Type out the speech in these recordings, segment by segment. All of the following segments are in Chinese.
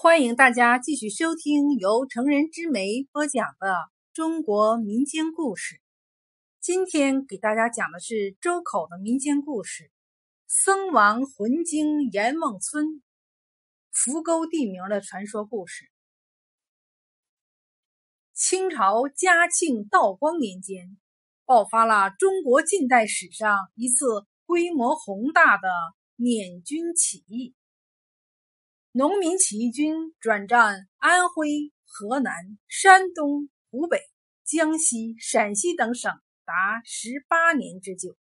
欢迎大家继续收听由成人之美播讲的中国民间故事。今天给大家讲的是周口的民间故事《僧王魂经阎王村》扶沟地名的传说故事。清朝嘉庆、道光年间，爆发了中国近代史上一次规模宏大的捻军起义。农民起义军转战安徽、河南、山东、湖北、江西、陕西等省达十八年之久，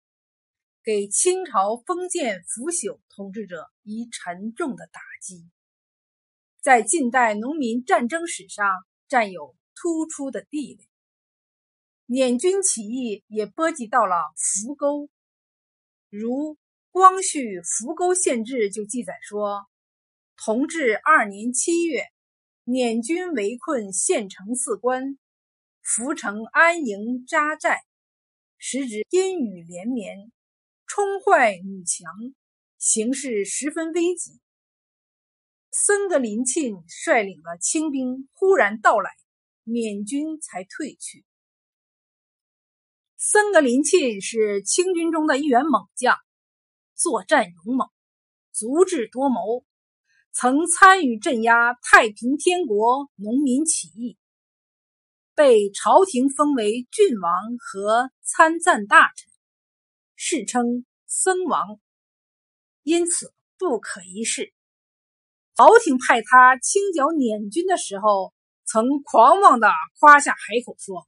给清朝封建腐朽统治者以沉重的打击，在近代农民战争史上占有突出的地位。捻军起义也波及到了扶沟，如《光绪扶沟县志》就记载说。同治二年七月，捻军围困县城四关，浮城安营扎寨，时值阴雨连绵，冲坏女墙，形势十分危急。僧格林沁率领的清兵忽然到来，捻军才退去。僧格林沁是清军中的一员猛将，作战勇猛，足智多谋。曾参与镇压太平天国农民起义，被朝廷封为郡王和参赞大臣，世称僧王，因此不可一世。朝廷派他清剿捻军的时候，曾狂妄地夸下海口说：“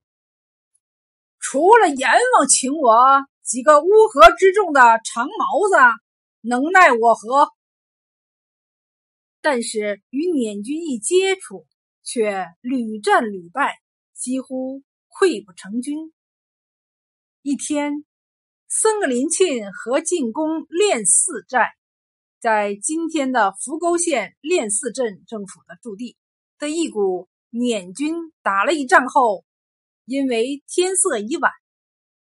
除了阎王请我几个乌合之众的长毛子，能奈我何？”但是与捻军一接触，却屡战屡败，几乎溃不成军。一天，僧格林沁和进攻练寺寨，在今天的扶沟县练寺镇政府的驻地的一股捻军打了一仗后，因为天色已晚，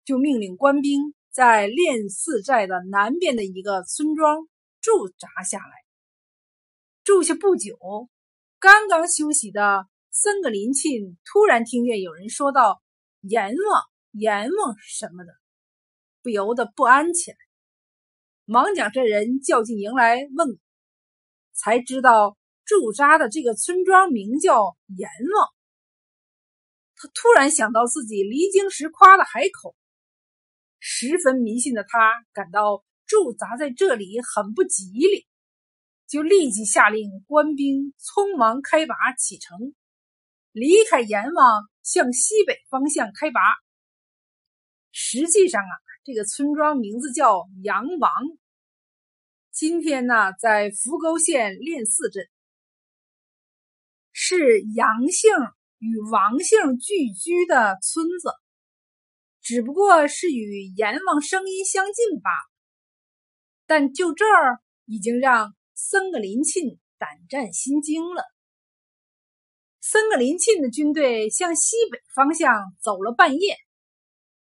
就命令官兵在练寺寨的南边的一个村庄驻扎下来。住下不久，刚刚休息的僧格林沁突然听见有人说道：“阎王，阎王什么的，不由得不安起来。忙将这人叫进营来问，才知道驻扎的这个村庄名叫阎王。他突然想到自己离京时夸的海口，十分迷信的他感到驻扎在这里很不吉利。就立即下令官兵匆忙开拔启程，离开阎王，向西北方向开拔。实际上啊，这个村庄名字叫杨王。今天呢，在扶沟县练寺镇，是杨姓与王姓聚居的村子，只不过是与阎王声音相近罢了。但就这儿，已经让。僧格林沁胆战心惊了。僧格林沁的军队向西北方向走了半夜，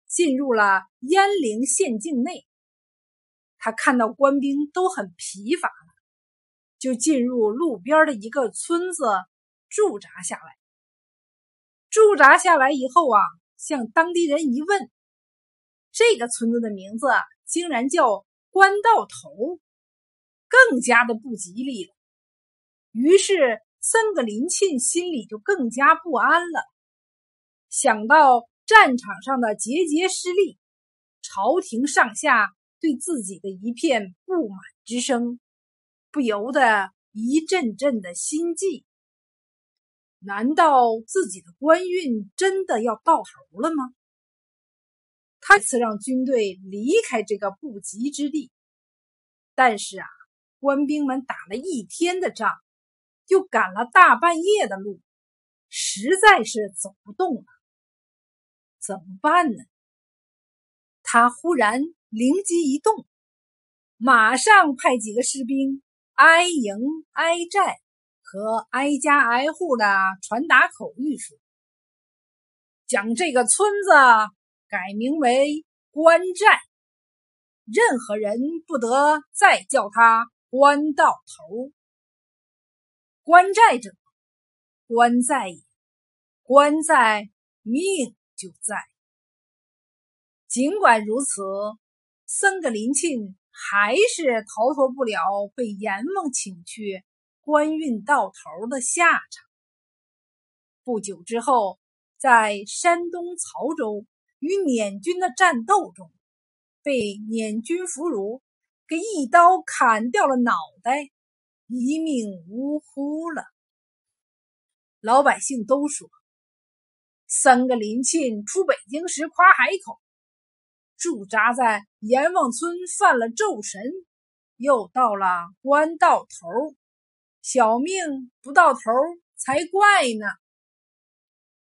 进入了鄢陵县境内。他看到官兵都很疲乏了，就进入路边的一个村子驻扎下来。驻扎下来以后啊，向当地人一问，这个村子的名字竟然叫官道头。更加的不吉利了，于是僧格林沁心里就更加不安了。想到战场上的节节失利，朝廷上下对自己的一片不满之声，不由得一阵阵的心悸。难道自己的官运真的要到头了吗？他此让军队离开这个不吉之地，但是啊。官兵们打了一天的仗，又赶了大半夜的路，实在是走不动了。怎么办呢？他忽然灵机一动，马上派几个士兵挨营挨寨和挨家挨户的传达口谕说：“将这个村子改名为关寨，任何人不得再叫他。”官到头，官在者，官在也；官在，命就在。尽管如此，三个林沁还是逃脱不了被阎王请去官运到头的下场。不久之后，在山东曹州与捻军的战斗中，被捻军俘虏给一刀砍掉了脑袋，一命呜呼了。老百姓都说，三个林沁出北京时夸海口。驻扎在阎王村犯了咒神，又到了官到头，小命不到头才怪呢。